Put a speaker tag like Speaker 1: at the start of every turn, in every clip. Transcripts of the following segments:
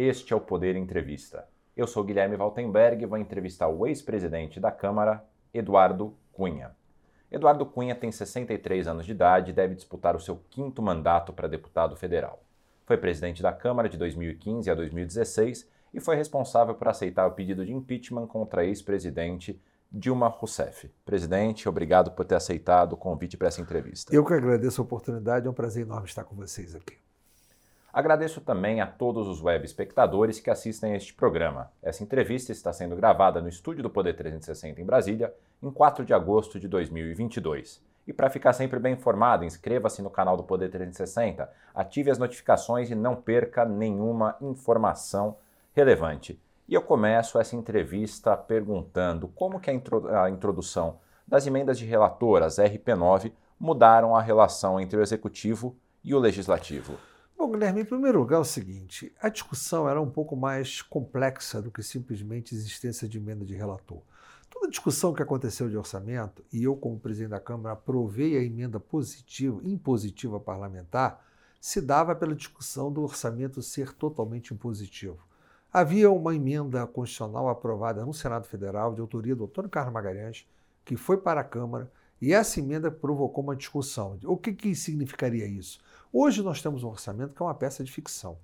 Speaker 1: Este é o Poder Entrevista. Eu sou Guilherme Valtenberg e vou entrevistar o ex-presidente da Câmara, Eduardo Cunha. Eduardo Cunha tem 63 anos de idade e deve disputar o seu quinto mandato para deputado federal. Foi presidente da Câmara de 2015 a 2016 e foi responsável por aceitar o pedido de impeachment contra a ex-presidente Dilma Rousseff. Presidente, obrigado por ter aceitado o convite para essa entrevista.
Speaker 2: Eu que agradeço a oportunidade, é um prazer enorme estar com vocês aqui.
Speaker 1: Agradeço também a todos os web espectadores que assistem a este programa. Essa entrevista está sendo gravada no estúdio do Poder 360 em Brasília, em 4 de agosto de 2022. E para ficar sempre bem informado, inscreva-se no canal do Poder 360, ative as notificações e não perca nenhuma informação relevante. E eu começo essa entrevista perguntando como que a introdução das emendas de relatoras RP9 mudaram a relação entre o executivo e o legislativo.
Speaker 2: Bom, Guilherme, em primeiro lugar é o seguinte: a discussão era um pouco mais complexa do que simplesmente existência de emenda de relator. Toda discussão que aconteceu de orçamento, e eu, como presidente da Câmara, aprovei a emenda positiva, impositiva parlamentar, se dava pela discussão do orçamento ser totalmente impositivo. Havia uma emenda constitucional aprovada no Senado Federal, de autoria do Antônio Carlos Magalhães, que foi para a Câmara, e essa emenda provocou uma discussão. O que, que significaria isso? Hoje nós temos um orçamento que é uma peça de ficção.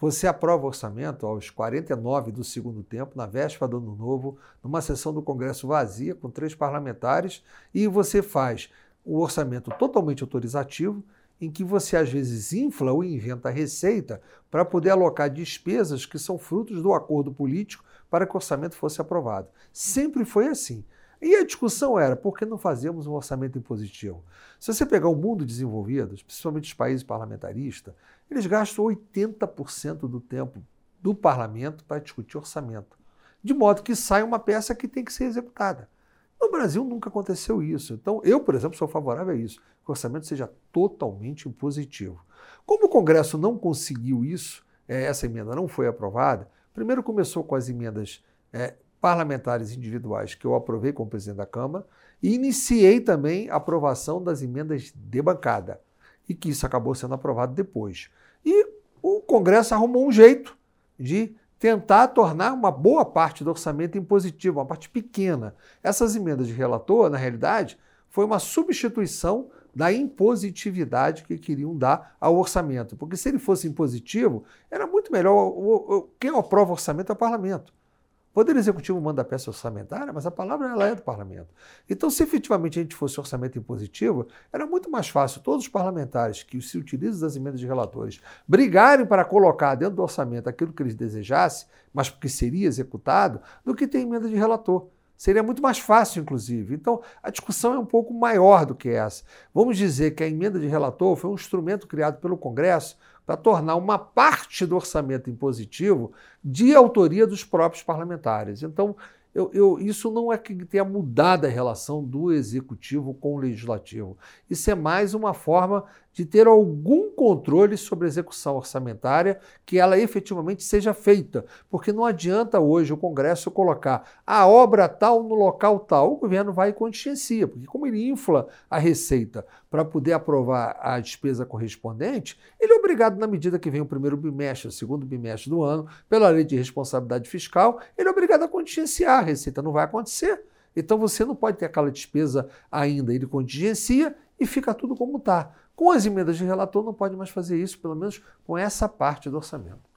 Speaker 2: Você aprova o orçamento aos 49 do segundo tempo, na véspera do ano novo, numa sessão do Congresso vazia, com três parlamentares, e você faz o orçamento totalmente autorizativo, em que você às vezes infla ou inventa receita para poder alocar despesas que são frutos do acordo político para que o orçamento fosse aprovado. Sempre foi assim. E a discussão era por que não fazemos um orçamento impositivo? Se você pegar o mundo desenvolvido, principalmente os países parlamentaristas, eles gastam 80% do tempo do parlamento para discutir orçamento. De modo que sai uma peça que tem que ser executada. No Brasil nunca aconteceu isso. Então, eu, por exemplo, sou favorável a isso, que o orçamento seja totalmente impositivo. Como o Congresso não conseguiu isso, é, essa emenda não foi aprovada, primeiro começou com as emendas é, parlamentares individuais que eu aprovei como presidente da Câmara e iniciei também a aprovação das emendas de bancada e que isso acabou sendo aprovado depois. E o Congresso arrumou um jeito de tentar tornar uma boa parte do orçamento impositivo, uma parte pequena. Essas emendas de relator, na realidade, foi uma substituição da impositividade que queriam dar ao orçamento. Porque se ele fosse impositivo, era muito melhor. Quem aprova o orçamento é o parlamento. O Poder Executivo manda a peça orçamentária, mas a palavra ela é do parlamento. Então, se efetivamente a gente fosse orçamento impositivo, era muito mais fácil todos os parlamentares que se utilizam das emendas de relatores brigarem para colocar dentro do orçamento aquilo que eles desejassem, mas que seria executado, do que ter emenda de relator. Seria muito mais fácil, inclusive. Então, a discussão é um pouco maior do que essa. Vamos dizer que a emenda de relator foi um instrumento criado pelo Congresso para tornar uma parte do orçamento impositivo de autoria dos próprios parlamentares. Então, eu, eu, isso não é que tenha mudado a relação do executivo com o legislativo. Isso é mais uma forma de ter algum controle sobre a execução orçamentária, que ela efetivamente seja feita. Porque não adianta hoje o Congresso colocar a obra tal no local tal. O governo vai e contingencia, porque como ele infla a receita para poder aprovar a despesa correspondente, ele é obrigado, na medida que vem o primeiro bimestre, o segundo bimestre do ano, pela lei de responsabilidade fiscal, ele é obrigado a contingenciar. A receita não vai acontecer. Então você não pode ter aquela despesa ainda. Ele contingencia e fica tudo como está. Com as emendas de relator não pode mais fazer isso, pelo menos com essa parte do orçamento.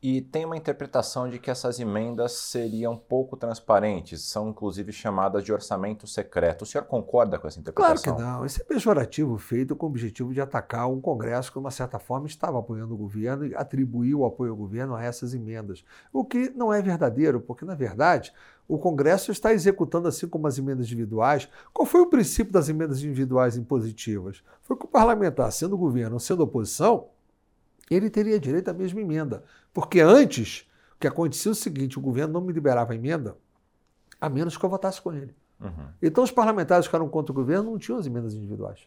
Speaker 1: E tem uma interpretação de que essas emendas seriam pouco transparentes, são inclusive chamadas de orçamento secreto. O senhor concorda com essa interpretação?
Speaker 2: Claro que não. Esse é pejorativo feito com o objetivo de atacar um Congresso que, de uma certa forma, estava apoiando o governo e atribuiu o apoio ao governo a essas emendas. O que não é verdadeiro, porque, na verdade, o Congresso está executando, assim como as emendas individuais. Qual foi o princípio das emendas individuais impositivas? Foi que o parlamentar, sendo governo ou sendo oposição, ele teria direito à mesma emenda. Porque antes, o que acontecia é o seguinte: o governo não me liberava a emenda, a menos que eu votasse com ele. Uhum. Então, os parlamentares que eram contra o governo não tinham as emendas individuais.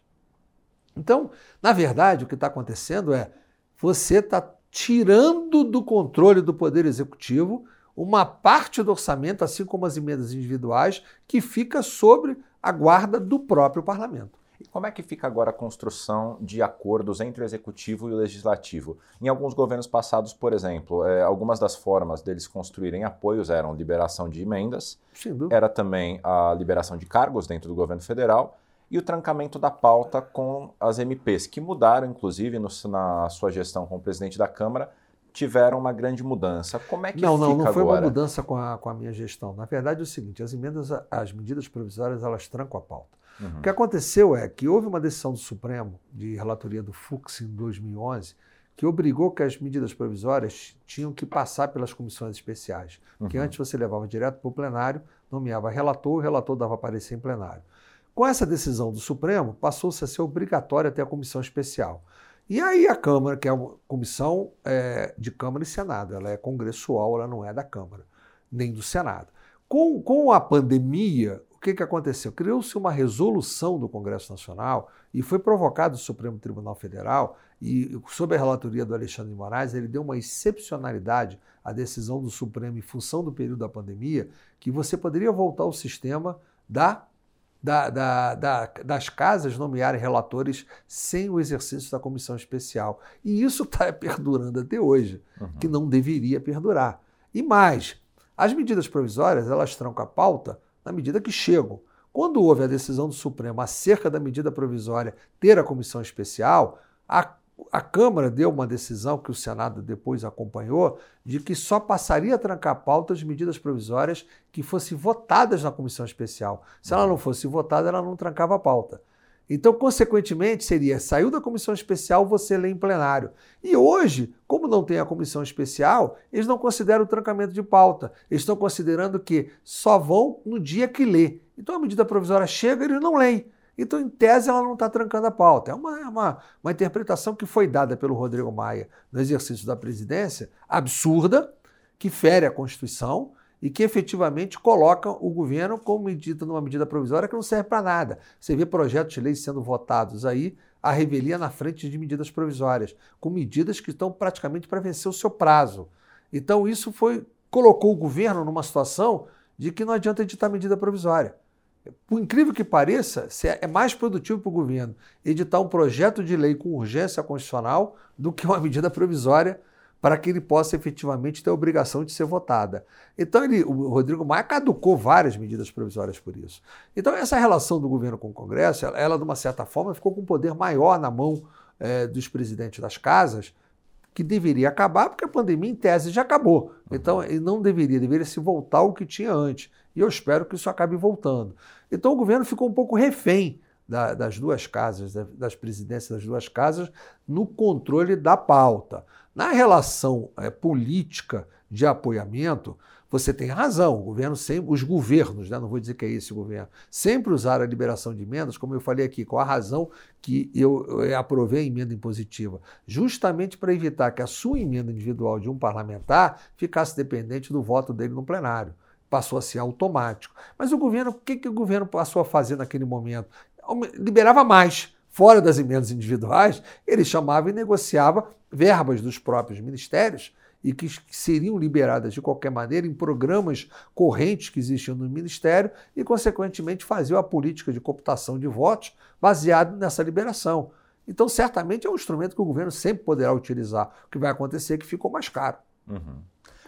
Speaker 2: Então, na verdade, o que está acontecendo é você está tirando do controle do Poder Executivo uma parte do orçamento, assim como as emendas individuais, que fica sobre a guarda do próprio parlamento.
Speaker 1: E como é que fica agora a construção de acordos entre o executivo e o legislativo? Em alguns governos passados, por exemplo, é, algumas das formas deles construírem apoios eram liberação de emendas, era também a liberação de cargos dentro do governo federal e o trancamento da pauta com as MPs, que mudaram, inclusive, no, na sua gestão como presidente da Câmara, tiveram uma grande mudança. Como é que
Speaker 2: não, não,
Speaker 1: fica
Speaker 2: não foi
Speaker 1: agora?
Speaker 2: uma mudança com a, com a minha gestão. Na verdade é o seguinte, as emendas, as medidas provisórias, elas trancam a pauta. Uhum. O que aconteceu é que houve uma decisão do Supremo, de relatoria do Fux em 2011, que obrigou que as medidas provisórias tinham que passar pelas comissões especiais. Porque uhum. antes você levava direto para o plenário, nomeava relator, o relator dava parecer em plenário. Com essa decisão do Supremo, passou-se a ser obrigatória ter a comissão especial. E aí a Câmara, que é uma comissão é, de Câmara e Senado, ela é congressual, ela não é da Câmara, nem do Senado. Com, com a pandemia, o que, que aconteceu? Criou-se uma resolução do Congresso Nacional e foi provocado o Supremo Tribunal Federal e, sob a relatoria do Alexandre de Moraes, ele deu uma excepcionalidade à decisão do Supremo em função do período da pandemia, que você poderia voltar ao sistema da da, da, da, das casas nomearem relatores sem o exercício da comissão especial. E isso está perdurando até hoje, uhum. que não deveria perdurar. E mais, as medidas provisórias elas trancam a pauta na medida que chegam. Quando houve a decisão do Supremo acerca da medida provisória ter a comissão especial, a a Câmara deu uma decisão que o Senado depois acompanhou, de que só passaria a trancar pautas de medidas provisórias que fossem votadas na comissão especial. Se ela não fosse votada, ela não trancava a pauta. Então, consequentemente, seria saiu da comissão especial, você lê em plenário. E hoje, como não tem a comissão especial, eles não consideram o trancamento de pauta. Eles estão considerando que só vão no dia que lê. Então a medida provisória chega e eles não leem. Então, em tese, ela não está trancando a pauta. É uma, é uma, uma interpretação que foi dada pelo Rodrigo Maia no exercício da presidência, absurda, que fere a Constituição e que efetivamente coloca o governo como medida numa medida provisória que não serve para nada. Você vê projetos de lei sendo votados aí, a revelia na frente de medidas provisórias, com medidas que estão praticamente para vencer o seu prazo. Então, isso foi colocou o governo numa situação de que não adianta editar medida provisória. Por incrível que pareça, é mais produtivo para o governo editar um projeto de lei com urgência constitucional do que uma medida provisória para que ele possa efetivamente ter a obrigação de ser votada. Então, ele, o Rodrigo Maia caducou várias medidas provisórias por isso. Então, essa relação do governo com o Congresso, ela, ela de uma certa forma, ficou com um poder maior na mão é, dos presidentes das casas, que deveria acabar, porque a pandemia, em tese, já acabou. Então, ele não deveria, deveria se voltar ao que tinha antes. E eu espero que isso acabe voltando. Então o governo ficou um pouco refém da, das duas casas, das presidências das duas casas, no controle da pauta. Na relação é, política de apoiamento, você tem razão, o governo sempre, os governos, né, não vou dizer que é esse governo, sempre usaram a liberação de emendas, como eu falei aqui, com a razão que eu, eu aprovei a emenda impositiva, justamente para evitar que a sua emenda individual de um parlamentar ficasse dependente do voto dele no plenário passou a ser automático. Mas o governo, o que, que o governo passou a fazer naquele momento? Liberava mais. Fora das emendas individuais, ele chamava e negociava verbas dos próprios ministérios e que seriam liberadas de qualquer maneira em programas correntes que existiam no Ministério e, consequentemente, fazia a política de cooptação de votos baseado nessa liberação. Então, certamente é um instrumento que o governo sempre poderá utilizar. O que vai acontecer é que ficou mais caro.
Speaker 1: Uhum.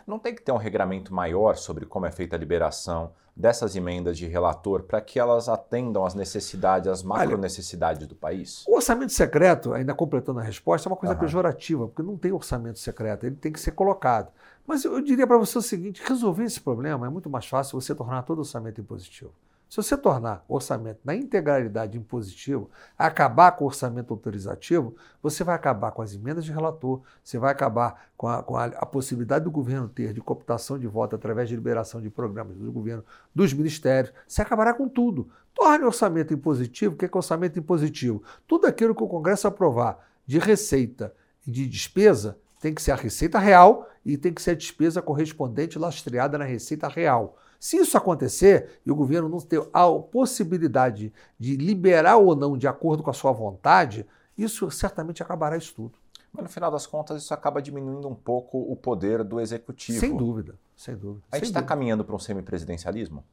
Speaker 1: Não tem que ter um regramento maior sobre como é feita a liberação dessas emendas de relator para que elas atendam às necessidades, às macro necessidades do país?
Speaker 2: O orçamento secreto, ainda completando a resposta, é uma coisa uhum. pejorativa, porque não tem orçamento secreto, ele tem que ser colocado. Mas eu diria para você o seguinte: resolver esse problema é muito mais fácil você tornar todo orçamento impositivo. Se você tornar o orçamento na integralidade impositivo, acabar com o orçamento autorizativo, você vai acabar com as emendas de relator, você vai acabar com a, com a, a possibilidade do governo ter de cooptação de voto através de liberação de programas do governo, dos ministérios, você acabará com tudo. Torne o orçamento impositivo, o que é, que é orçamento impositivo? Tudo aquilo que o Congresso aprovar de receita e de despesa tem que ser a receita real e tem que ser a despesa correspondente lastreada na receita real. Se isso acontecer e o governo não ter a possibilidade de liberar ou não de acordo com a sua vontade, isso certamente acabará isso tudo.
Speaker 1: Mas no final das contas, isso acaba diminuindo um pouco o poder do executivo.
Speaker 2: Sem dúvida, sem dúvida.
Speaker 1: A gente está caminhando para um semipresidencialismo?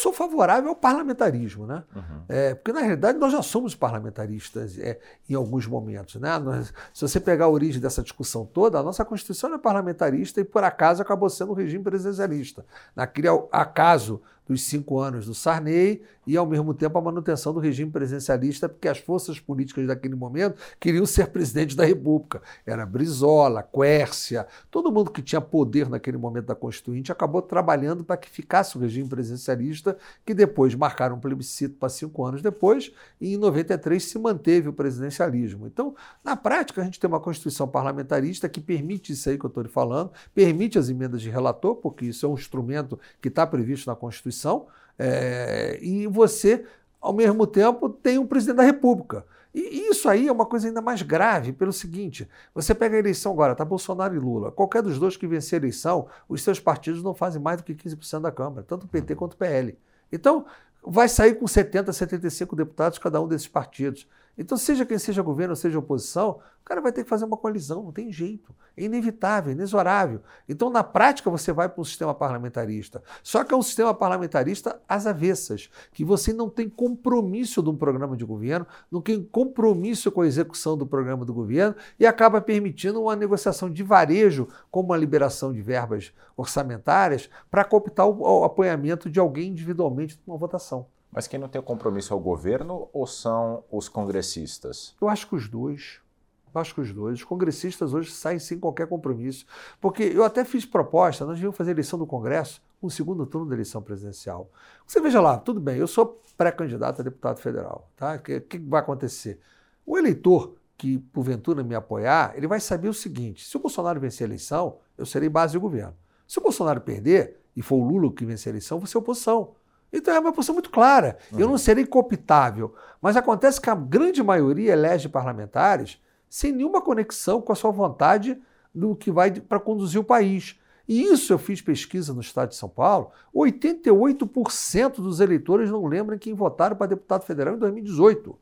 Speaker 2: Eu sou favorável ao parlamentarismo, né? Uhum. É, porque, na realidade, nós já somos parlamentaristas é, em alguns momentos. Né? Nós, se você pegar a origem dessa discussão toda, a nossa Constituição é parlamentarista e, por acaso, acabou sendo um regime presidencialista. Naquele acaso dos cinco anos do Sarney e, ao mesmo tempo, a manutenção do regime presidencialista, porque as forças políticas daquele momento queriam ser presidente da República. Era Brizola, Quércia, todo mundo que tinha poder naquele momento da Constituinte acabou trabalhando para que ficasse o regime presidencialista, que depois marcaram um plebiscito para cinco anos depois, e em 93 se manteve o presidencialismo. Então, na prática, a gente tem uma Constituição parlamentarista que permite isso aí que eu estou lhe falando, permite as emendas de relator, porque isso é um instrumento que está previsto na Constituição é, e você, ao mesmo tempo, tem um presidente da República. E isso aí é uma coisa ainda mais grave, pelo seguinte: você pega a eleição agora, tá Bolsonaro e Lula. Qualquer dos dois que vencer a eleição, os seus partidos não fazem mais do que 15% da Câmara, tanto o PT quanto o PL. Então, vai sair com 70, 75 deputados cada um desses partidos. Então, seja quem seja governo, seja oposição, o cara vai ter que fazer uma coalizão, não tem jeito. É inevitável, inexorável. Então, na prática, você vai para um sistema parlamentarista. Só que é um sistema parlamentarista às avessas, que você não tem compromisso de um programa de governo, não tem compromisso com a execução do programa do governo e acaba permitindo uma negociação de varejo, como a liberação de verbas orçamentárias, para cooptar o, o apoiamento de alguém individualmente numa votação.
Speaker 1: Mas quem não tem compromisso é o governo ou são os congressistas?
Speaker 2: Eu acho que os dois. Eu acho que os dois. Os congressistas hoje saem sem qualquer compromisso. Porque eu até fiz proposta, nós devíamos fazer eleição do Congresso, um segundo turno da eleição presidencial. Você veja lá, tudo bem, eu sou pré-candidato a deputado federal. Tá? O que, que vai acontecer? O eleitor que, porventura, me apoiar, ele vai saber o seguinte: se o Bolsonaro vencer a eleição, eu serei base de governo. Se o Bolsonaro perder, e for o Lula que vencer a eleição, vou ser oposição. Então é uma posição muito clara. Uhum. Eu não serei cooptável. Mas acontece que a grande maioria elege parlamentares sem nenhuma conexão com a sua vontade do que vai para conduzir o país. E isso eu fiz pesquisa no estado de São Paulo. 88% dos eleitores não lembram quem votaram para deputado federal em 2018.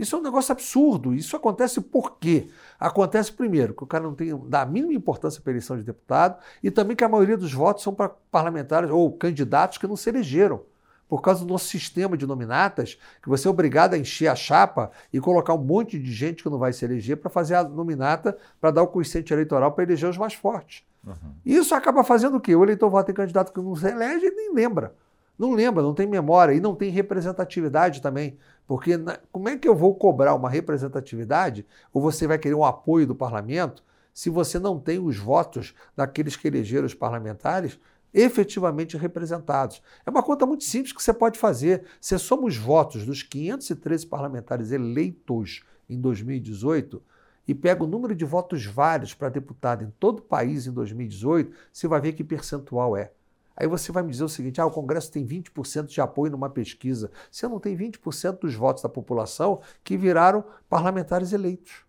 Speaker 2: Isso é um negócio absurdo. Isso acontece por quê? Acontece, primeiro, que o cara não tem dá a mínima importância para a eleição de deputado e também que a maioria dos votos são para parlamentares ou candidatos que não se elegeram por causa do nosso sistema de nominatas, que você é obrigado a encher a chapa e colocar um monte de gente que não vai se eleger para fazer a nominata para dar o coeficiente eleitoral para eleger os mais fortes. Uhum. Isso acaba fazendo o quê? O eleitor vota em candidato que não se elege e nem lembra. Não lembra, não tem memória e não tem representatividade também. Porque na, como é que eu vou cobrar uma representatividade ou você vai querer um apoio do parlamento se você não tem os votos daqueles que elegeram os parlamentares efetivamente representados. É uma conta muito simples que você pode fazer. Se somos votos dos 513 parlamentares eleitos em 2018 e pega o número de votos válidos para deputado em todo o país em 2018, você vai ver que percentual é. Aí você vai me dizer o seguinte: ah, o Congresso tem 20% de apoio numa pesquisa. Você não tem 20% dos votos da população que viraram parlamentares eleitos.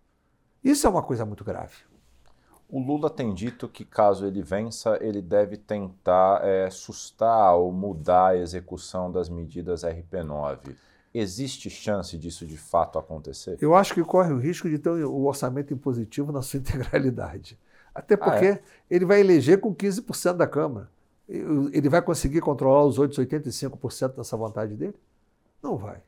Speaker 2: Isso é uma coisa muito grave.
Speaker 1: O Lula tem dito que, caso ele vença, ele deve tentar é, sustar ou mudar a execução das medidas RP9. Existe chance disso de fato acontecer?
Speaker 2: Eu acho que corre o risco de ter o orçamento impositivo na sua integralidade. Até porque ah, é? ele vai eleger com 15% da Câmara. Ele vai conseguir controlar os outros 85% dessa vontade dele? Não vai.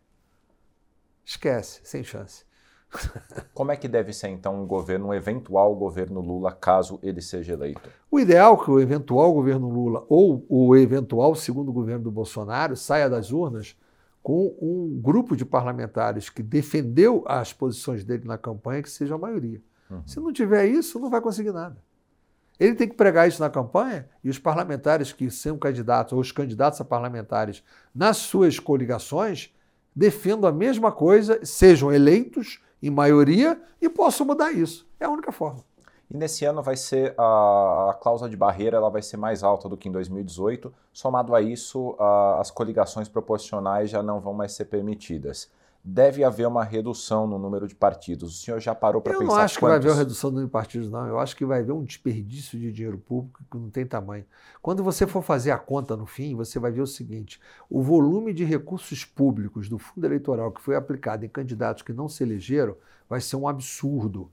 Speaker 2: Esquece, sem chance.
Speaker 1: Como é que deve ser então um governo, um eventual governo Lula, caso ele seja eleito?
Speaker 2: O ideal é que o eventual governo Lula ou o eventual segundo governo do Bolsonaro saia das urnas com um grupo de parlamentares que defendeu as posições dele na campanha que seja a maioria. Uhum. Se não tiver isso, não vai conseguir nada. Ele tem que pregar isso na campanha e os parlamentares que são candidatos, ou os candidatos a parlamentares nas suas coligações, defendam a mesma coisa, sejam eleitos em maioria e posso mudar isso. É a única forma.
Speaker 1: E nesse ano vai ser a, a cláusula de barreira ela vai ser mais alta do que em 2018. Somado a isso, a, as coligações proporcionais já não vão mais ser permitidas deve haver uma redução no número de partidos. O senhor já parou para pensar
Speaker 2: Eu não acho
Speaker 1: quantos... que
Speaker 2: vai haver uma redução no número de partidos, não. Eu acho que vai haver um desperdício de dinheiro público que não tem tamanho. Quando você for fazer a conta no fim, você vai ver o seguinte: o volume de recursos públicos do fundo eleitoral que foi aplicado em candidatos que não se elegeram vai ser um absurdo.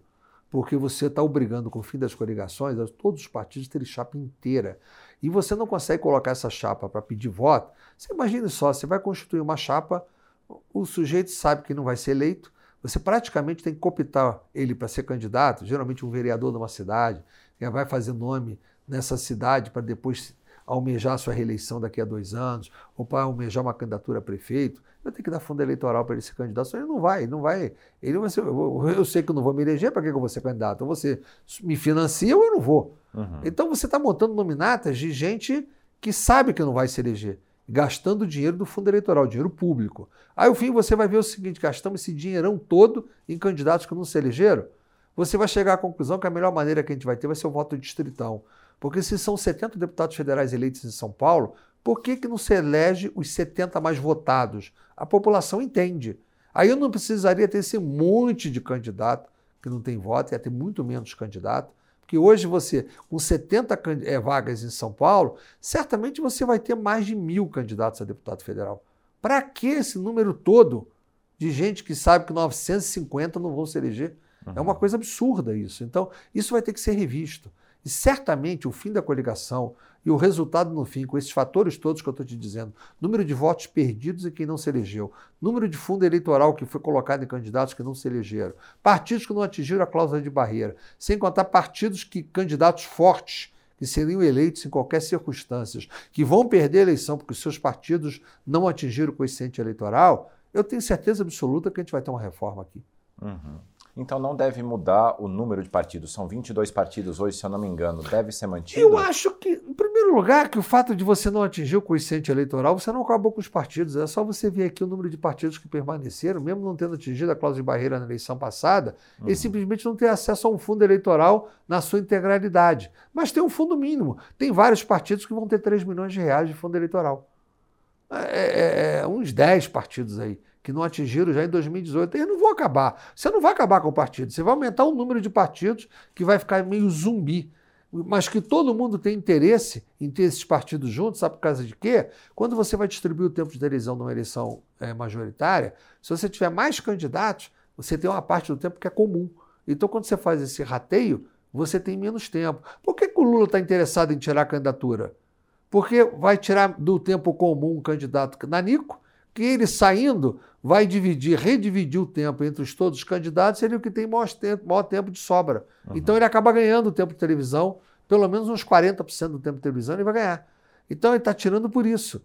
Speaker 2: Porque você está obrigando, com o fim das coligações, a todos os partidos terem chapa inteira. e você não consegue colocar essa chapa para pedir voto, você imagine só, você vai constituir uma chapa, o sujeito sabe que não vai ser eleito, você praticamente tem que cooptar ele para ser candidato, geralmente um vereador de uma cidade, que vai fazer nome nessa cidade para depois almejar sua reeleição daqui a dois anos, ou para almejar uma candidatura a prefeito, eu tenho que dar fundo eleitoral para ele ser candidato. Senão ele não vai, não vai. Ele vai ser, eu, eu sei que eu não vou me eleger, para que eu vou ser candidato? Então você me financia ou eu não vou. Uhum. Então você está montando nominatas de gente que sabe que não vai se eleger, gastando dinheiro do fundo eleitoral, dinheiro público. Aí, ao fim, você vai ver o seguinte: gastamos esse dinheirão todo em candidatos que não se elegeram. Você vai chegar à conclusão que a melhor maneira que a gente vai ter vai ser o voto distritão. Porque se são 70 deputados federais eleitos em São Paulo, por que, que não se elege os 70 mais votados? A população entende. Aí eu não precisaria ter esse monte de candidato que não tem voto, ia ter muito menos candidato. Porque hoje você, com 70 é, vagas em São Paulo, certamente você vai ter mais de mil candidatos a deputado federal. Para que esse número todo de gente que sabe que 950 não vão se eleger? Uhum. É uma coisa absurda isso. Então, isso vai ter que ser revisto. E certamente o fim da coligação e o resultado no fim, com esses fatores todos que eu estou te dizendo, número de votos perdidos em quem não se elegeu, número de fundo eleitoral que foi colocado em candidatos que não se elegeram, partidos que não atingiram a cláusula de barreira, sem contar partidos que candidatos fortes que seriam eleitos em qualquer circunstância, que vão perder a eleição porque seus partidos não atingiram o coeficiente eleitoral, eu tenho certeza absoluta que a gente vai ter uma reforma aqui.
Speaker 1: Uhum. Então não deve mudar o número de partidos. São 22 partidos hoje, se eu não me engano. Deve ser mantido?
Speaker 2: Eu acho que, em primeiro lugar, que o fato de você não atingir o coeficiente eleitoral, você não acabou com os partidos. É só você ver aqui o número de partidos que permaneceram, mesmo não tendo atingido a cláusula de barreira na eleição passada, uhum. eles simplesmente não têm acesso a um fundo eleitoral na sua integralidade. Mas tem um fundo mínimo. Tem vários partidos que vão ter 3 milhões de reais de fundo eleitoral. É, é, é uns 10 partidos aí que não atingiram já em 2018. Eles não vão acabar. Você não vai acabar com o partido, você vai aumentar o número de partidos que vai ficar meio zumbi. Mas que todo mundo tem interesse em ter esses partidos juntos, sabe por causa de quê? Quando você vai distribuir o tempo de eleição numa eleição é, majoritária, se você tiver mais candidatos, você tem uma parte do tempo que é comum. Então, quando você faz esse rateio, você tem menos tempo. Por que, que o Lula está interessado em tirar a candidatura? Porque vai tirar do tempo comum um candidato nanico que ele saindo vai dividir, redividir o tempo entre os, todos os candidatos, ele é o que tem maior tempo, maior tempo de sobra. Uhum. Então ele acaba ganhando o tempo de televisão, pelo menos uns 40% do tempo de televisão ele vai ganhar. Então ele está tirando por isso.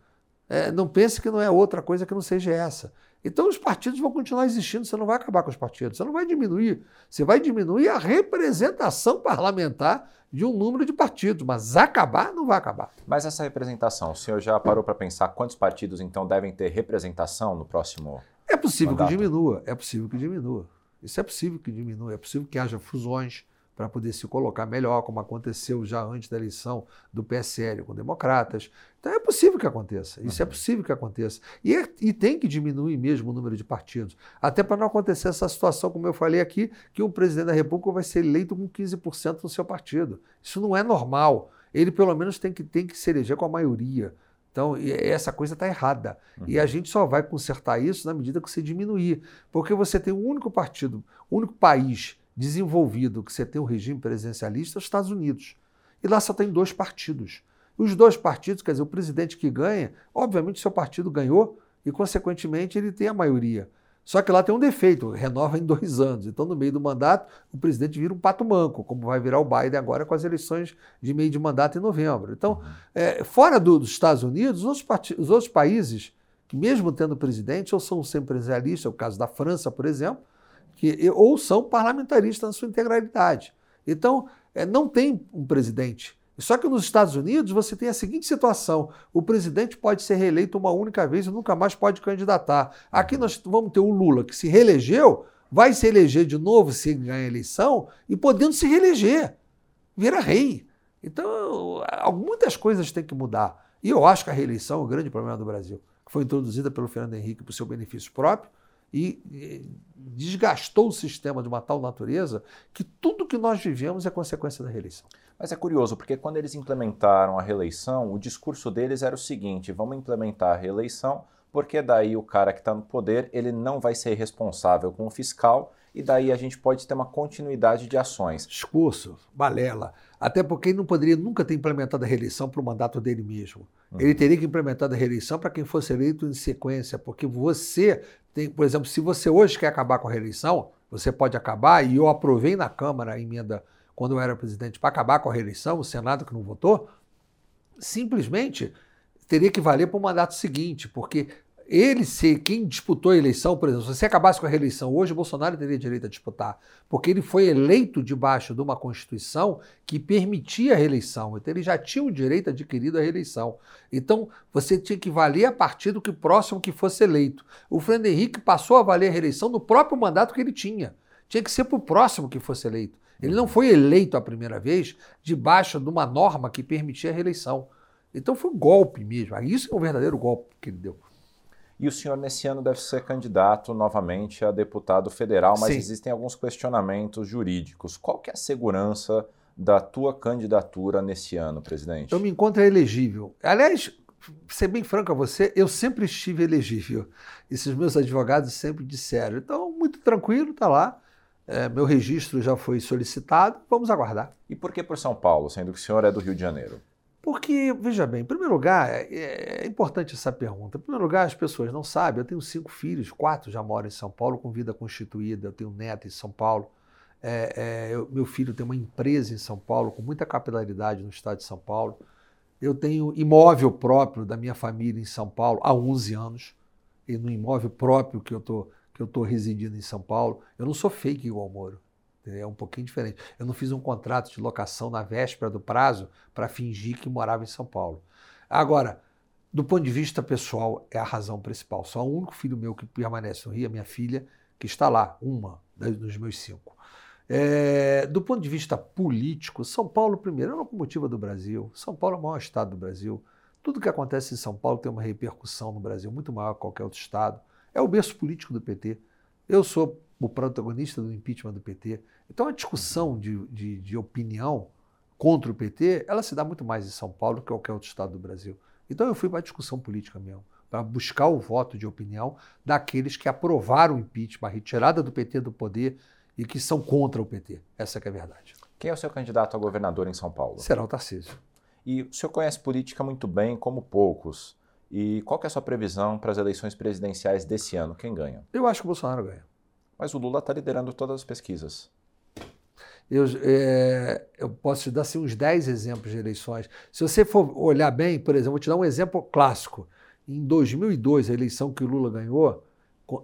Speaker 2: É, não pense que não é outra coisa que não seja essa. Então os partidos vão continuar existindo, você não vai acabar com os partidos, você não vai diminuir. Você vai diminuir a representação parlamentar de um número de partidos, mas acabar não vai acabar.
Speaker 1: Mas essa representação, o senhor já parou para pensar quantos partidos então devem ter representação no próximo?
Speaker 2: É possível
Speaker 1: mandato?
Speaker 2: que diminua, é possível que diminua. Isso é possível que diminua, é possível que haja fusões para poder se colocar melhor, como aconteceu já antes da eleição do PSL com democratas. Então é possível que aconteça, isso é uhum. é possível que aconteça. E, é, e tem que diminuir mesmo o número de partidos, até para não acontecer essa situação, como eu falei aqui, que um presidente da República vai ser eleito com 15% no seu partido. Isso não é normal. Ele pelo menos tem que, tem que se eleger com a maioria. Então, essa coisa está errada. Uhum. E a gente só vai consertar isso na medida que você diminuir. Porque você tem um único partido, um único país desenvolvido que você tem um regime presidencialista, é os Estados Unidos. E lá só tem dois partidos. Os dois partidos, quer dizer, o presidente que ganha, obviamente seu partido ganhou e, consequentemente, ele tem a maioria. Só que lá tem um defeito, renova em dois anos. Então, no meio do mandato, o presidente vira um pato manco, como vai virar o Biden agora com as eleições de meio de mandato em novembro. Então, uhum. é, fora do, dos Estados Unidos, os outros, os outros países, que mesmo tendo presidente, ou são sempre presidencialistas, é o caso da França, por exemplo, que, ou são parlamentaristas na sua integralidade. Então, é, não tem um presidente. Só que nos Estados Unidos você tem a seguinte situação: o presidente pode ser reeleito uma única vez e nunca mais pode candidatar. Aqui nós vamos ter o Lula, que se reelegeu, vai se eleger de novo se ganhar a eleição e podendo se reeleger, vira rei. Então, muitas coisas têm que mudar. E eu acho que a reeleição é o grande problema do Brasil, que foi introduzida pelo Fernando Henrique para o seu benefício próprio e desgastou o sistema de uma tal natureza que tudo que nós vivemos é consequência da reeleição.
Speaker 1: Mas é curioso, porque quando eles implementaram a reeleição, o discurso deles era o seguinte: vamos implementar a reeleição, porque daí o cara que está no poder ele não vai ser responsável com o fiscal e daí a gente pode ter uma continuidade de ações.
Speaker 2: Discurso, balela. Até porque ele não poderia nunca ter implementado a reeleição para o mandato dele mesmo. Uhum. Ele teria que implementar a reeleição para quem fosse eleito em sequência, porque você tem, por exemplo, se você hoje quer acabar com a reeleição, você pode acabar, e eu aprovei na Câmara a emenda quando eu era presidente para acabar com a reeleição, o Senado que não votou, simplesmente teria que valer para o mandato seguinte, porque ele ser quem disputou a eleição, por exemplo, se você acabasse com a reeleição hoje, o Bolsonaro teria direito a disputar, porque ele foi eleito debaixo de uma Constituição que permitia a reeleição, então ele já tinha o direito adquirido à reeleição. Então você tinha que valer a partir do que próximo que fosse eleito. O Fernando Henrique passou a valer a reeleição no próprio mandato que ele tinha. Tinha que ser para o próximo que fosse eleito. Ele não foi eleito a primeira vez debaixo de uma norma que permitia a reeleição. Então foi um golpe mesmo. Isso é o verdadeiro golpe que ele deu.
Speaker 1: E o senhor, nesse ano, deve ser candidato novamente a deputado federal, mas Sim. existem alguns questionamentos jurídicos. Qual que é a segurança da tua candidatura nesse ano, presidente?
Speaker 2: Eu me encontro elegível. Aliás, ser bem franco a você, eu sempre estive elegível. Esses meus advogados sempre disseram. Então, muito tranquilo, está lá. É, meu registro já foi solicitado, vamos aguardar.
Speaker 1: E por que por São Paulo, sendo que o senhor é do Rio de Janeiro?
Speaker 2: Porque, veja bem, em primeiro lugar, é, é, importante essa pergunta. Em primeiro lugar, as pessoas não sabem, eu tenho cinco filhos, quatro já moram em São Paulo com vida constituída, eu tenho neto em São Paulo. É, é, eu, meu filho tem uma empresa em São Paulo, com muita capilaridade no estado de São Paulo. Eu tenho imóvel próprio da minha família em São Paulo há 11 anos, e no imóvel próprio que eu que eu estou residindo em São Paulo. Eu não sou fake igual Moro. É um pouquinho diferente. Eu não fiz um contrato de locação na véspera do prazo para fingir que morava em São Paulo. Agora, do ponto de vista pessoal, é a razão principal. Só o único filho meu que permanece no Rio, a minha filha, que está lá, uma dos meus cinco. É, do ponto de vista político, São Paulo, primeiro, é a locomotiva do Brasil. São Paulo é o maior estado do Brasil. Tudo que acontece em São Paulo tem uma repercussão no Brasil muito maior que qualquer outro estado. É o berço político do PT. Eu sou o protagonista do impeachment do PT. Então a discussão de, de, de, opinião contra o PT, ela se dá muito mais em São Paulo que qualquer outro estado do Brasil. Então eu fui para a discussão política mesmo, para buscar o voto de opinião daqueles que aprovaram o impeachment, a retirada do PT do poder e que são contra o PT. Essa é a verdade.
Speaker 1: Quem é o seu candidato a governador em São Paulo?
Speaker 2: Será o Tarcísio.
Speaker 1: E o senhor conhece política muito bem, como poucos. E qual é a sua previsão para as eleições presidenciais desse ano? Quem ganha?
Speaker 2: Eu acho que o Bolsonaro ganha.
Speaker 1: Mas o Lula está liderando todas as pesquisas.
Speaker 2: Eu, é, eu posso te dar assim, uns 10 exemplos de eleições. Se você for olhar bem, por exemplo, vou te dar um exemplo clássico. Em 2002, a eleição que o Lula ganhou,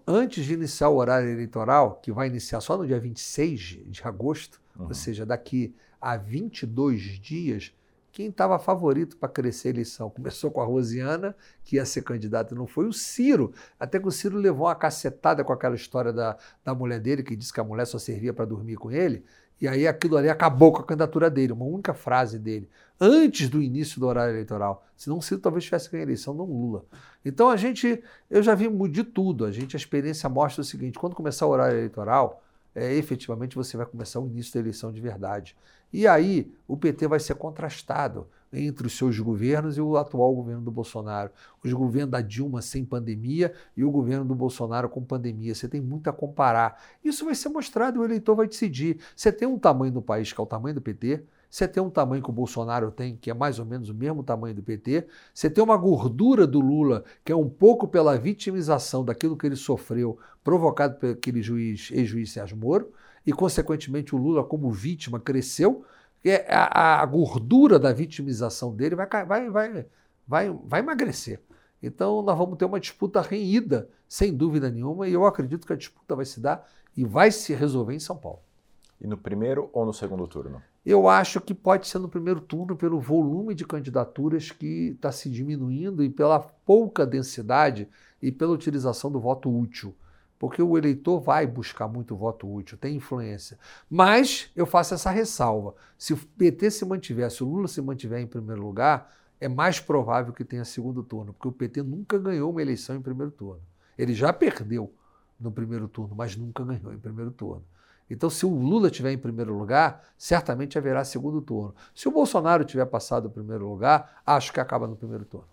Speaker 2: antes de iniciar o horário eleitoral, que vai iniciar só no dia 26 de agosto, uhum. ou seja, daqui a 22 dias, quem estava favorito para crescer a eleição. Começou com a Rosiana, que ia ser candidata, não foi o Ciro. Até que o Ciro levou uma cacetada com aquela história da, da mulher dele, que disse que a mulher só servia para dormir com ele. E aí aquilo ali acabou com a candidatura dele, uma única frase dele, antes do início do horário eleitoral. Senão o Ciro talvez tivesse ganho a eleição, não Lula. Então a gente, eu já vi de tudo. A gente, a experiência mostra o seguinte: quando começar o horário eleitoral, é, efetivamente você vai começar o início da eleição de verdade. E aí o PT vai ser contrastado entre os seus governos e o atual governo do Bolsonaro. Os governos da Dilma sem pandemia e o governo do Bolsonaro com pandemia. Você tem muito a comparar. Isso vai ser mostrado e o eleitor vai decidir. Você tem um tamanho do país que é o tamanho do PT, você tem um tamanho que o Bolsonaro tem, que é mais ou menos o mesmo tamanho do PT. Você tem uma gordura do Lula, que é um pouco pela vitimização daquilo que ele sofreu, provocado por aquele juiz, ex-juiz Sérgio Moro e, consequentemente, o Lula, como vítima, cresceu. A, a gordura da vitimização dele vai, vai, vai, vai, vai emagrecer. Então, nós vamos ter uma disputa renhida, sem dúvida nenhuma, e eu acredito que a disputa vai se dar e vai se resolver em São Paulo.
Speaker 1: E no primeiro ou no segundo turno?
Speaker 2: Eu acho que pode ser no primeiro turno, pelo volume de candidaturas que está se diminuindo e pela pouca densidade e pela utilização do voto útil porque o eleitor vai buscar muito voto útil, tem influência. Mas eu faço essa ressalva: se o PT se mantiver, se o Lula se mantiver em primeiro lugar, é mais provável que tenha segundo turno, porque o PT nunca ganhou uma eleição em primeiro turno. Ele já perdeu no primeiro turno, mas nunca ganhou em primeiro turno. Então, se o Lula estiver em primeiro lugar, certamente haverá segundo turno. Se o Bolsonaro tiver passado o primeiro lugar, acho que acaba no primeiro turno.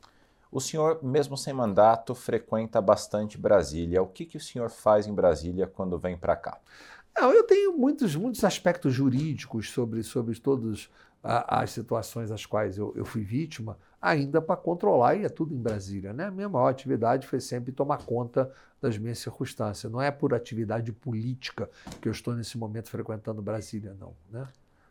Speaker 1: O senhor, mesmo sem mandato, frequenta bastante Brasília. O que, que o senhor faz em Brasília quando vem para cá?
Speaker 2: Não, eu tenho muitos, muitos aspectos jurídicos sobre, sobre todas as situações às quais eu, eu fui vítima, ainda para controlar, e é tudo em Brasília. Né? A minha maior atividade foi sempre tomar conta das minhas circunstâncias. Não é por atividade política que eu estou nesse momento frequentando Brasília, não. Né?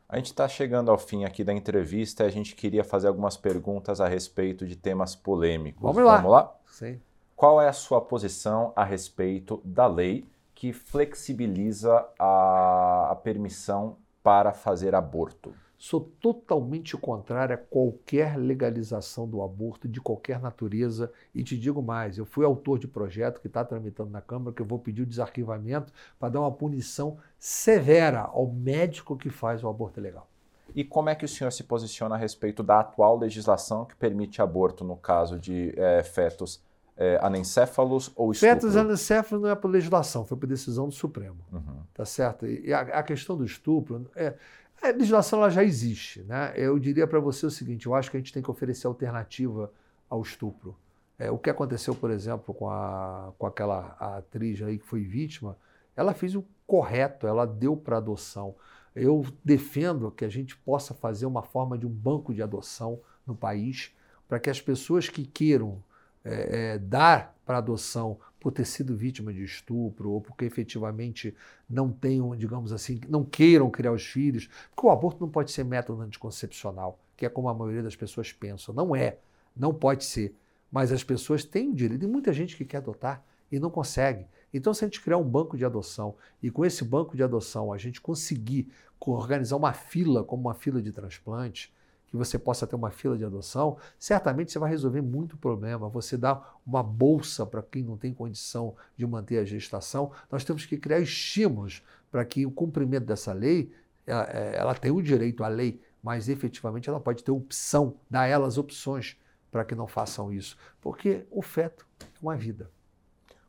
Speaker 1: A gente está chegando ao fim aqui da entrevista e a gente queria fazer algumas perguntas a respeito de temas polêmicos.
Speaker 2: Vamos lá.
Speaker 1: Vamos lá?
Speaker 2: Sim.
Speaker 1: Qual é a sua posição a respeito da lei que flexibiliza a, a permissão para fazer aborto?
Speaker 2: Sou totalmente contrário a qualquer legalização do aborto de qualquer natureza e te digo mais, eu fui autor de projeto que está tramitando na Câmara que eu vou pedir o desarquivamento para dar uma punição severa ao médico que faz o aborto legal.
Speaker 1: E como é que o senhor se posiciona a respeito da atual legislação que permite aborto no caso de é, fetos é, anencéfalos ou estupro?
Speaker 2: Fetos anencéfalos não é por legislação, foi por decisão do Supremo. Uhum. Tá certo? E a, a, questão do estupro, é, a legislação ela já existe. Né? Eu diria para você o seguinte: eu acho que a gente tem que oferecer alternativa ao estupro. É, o que aconteceu, por exemplo, com, a, com aquela atriz aí que foi vítima, ela fez o correto, ela deu para adoção. Eu defendo que a gente possa fazer uma forma de um banco de adoção no país, para que as pessoas que queiram é, é, dar para adoção por ter sido vítima de estupro ou porque efetivamente não tenham, digamos assim, não queiram criar os filhos, porque o aborto não pode ser método anticoncepcional, que é como a maioria das pessoas pensam. Não é, não pode ser. Mas as pessoas têm direito, e muita gente que quer adotar e não consegue. Então, se a gente criar um banco de adoção e com esse banco de adoção a gente conseguir organizar uma fila como uma fila de transplante, que você possa ter uma fila de adoção, certamente você vai resolver muito problema. Você dá uma bolsa para quem não tem condição de manter a gestação. Nós temos que criar estímulos para que o cumprimento dessa lei, ela, é, ela tem o direito à lei, mas efetivamente ela pode ter opção, dar elas opções para que não façam isso. Porque o feto é uma vida.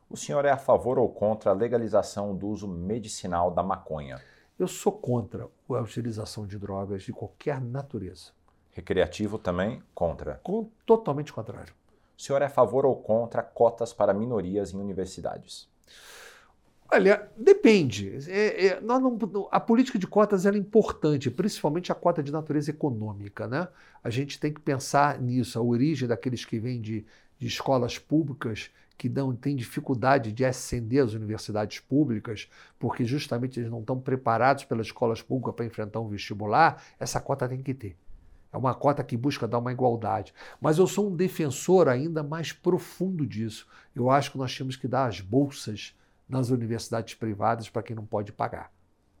Speaker 1: O senhor é a favor ou contra a legalização do uso medicinal da maconha?
Speaker 2: Eu sou contra a utilização de drogas de qualquer natureza.
Speaker 1: Recreativo também contra.
Speaker 2: Com, totalmente contrário.
Speaker 1: O senhor é a favor ou contra cotas para minorias em universidades?
Speaker 2: Olha, depende. É, é, não, a política de cotas é importante, principalmente a cota de natureza econômica. Né? A gente tem que pensar nisso, a origem daqueles que vêm de, de escolas públicas que não têm dificuldade de ascender às universidades públicas, porque justamente eles não estão preparados pelas escolas públicas para enfrentar um vestibular, essa cota tem que ter. É uma cota que busca dar uma igualdade. Mas eu sou um defensor ainda mais profundo disso. Eu acho que nós temos que dar as bolsas nas universidades privadas para quem não pode pagar.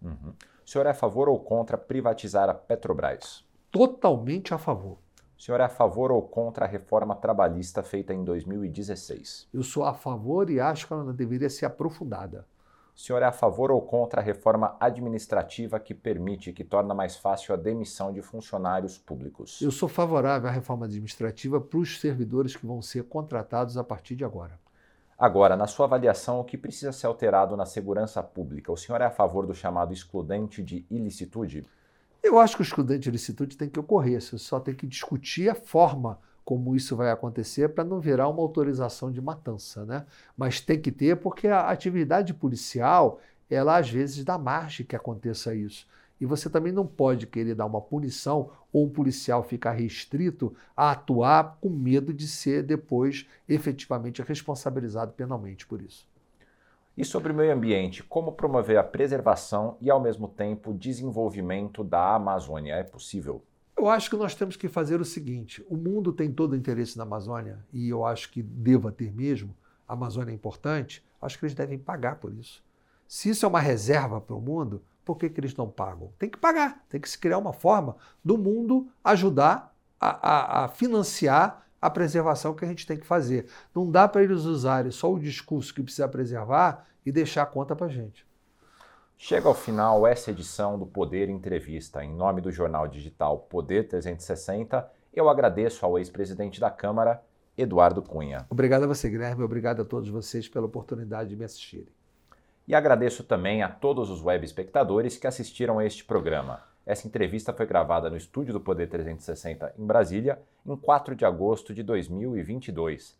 Speaker 1: Uhum. O senhor é a favor ou contra privatizar a Petrobras?
Speaker 2: Totalmente a favor.
Speaker 1: O senhor é a favor ou contra a reforma trabalhista feita em 2016?
Speaker 2: Eu sou a favor e acho que ela deveria ser aprofundada.
Speaker 1: O senhor é a favor ou contra a reforma administrativa que permite, que torna mais fácil a demissão de funcionários públicos?
Speaker 2: Eu sou favorável à reforma administrativa para os servidores que vão ser contratados a partir de agora.
Speaker 1: Agora, na sua avaliação, o que precisa ser alterado na segurança pública? O senhor é a favor do chamado excludente de ilicitude?
Speaker 2: Eu acho que o excludente de ilicitude tem que ocorrer, você só tem que discutir a forma como isso vai acontecer para não virar uma autorização de matança, né? Mas tem que ter porque a atividade policial, ela às vezes dá margem que aconteça isso. E você também não pode querer dar uma punição ou um policial ficar restrito a atuar com medo de ser depois efetivamente responsabilizado penalmente por isso.
Speaker 1: E sobre o meio ambiente, como promover a preservação e, ao mesmo tempo, desenvolvimento da Amazônia? É possível?
Speaker 2: Eu acho que nós temos que fazer o seguinte: o mundo tem todo o interesse na Amazônia, e eu acho que deva ter mesmo. A Amazônia é importante, acho que eles devem pagar por isso. Se isso é uma reserva para o mundo, por que, que eles não pagam? Tem que pagar, tem que se criar uma forma do mundo ajudar a, a, a financiar a preservação que a gente tem que fazer. Não dá para eles usarem só o discurso que precisa preservar e deixar a conta para a gente.
Speaker 1: Chega ao final essa edição do Poder Entrevista. Em nome do jornal digital Poder 360, eu agradeço ao ex-presidente da Câmara, Eduardo Cunha.
Speaker 2: Obrigado a você, Guilherme. Obrigado a todos vocês pela oportunidade de me assistirem.
Speaker 1: E agradeço também a todos os web espectadores que assistiram a este programa. Essa entrevista foi gravada no estúdio do Poder 360 em Brasília, em 4 de agosto de 2022.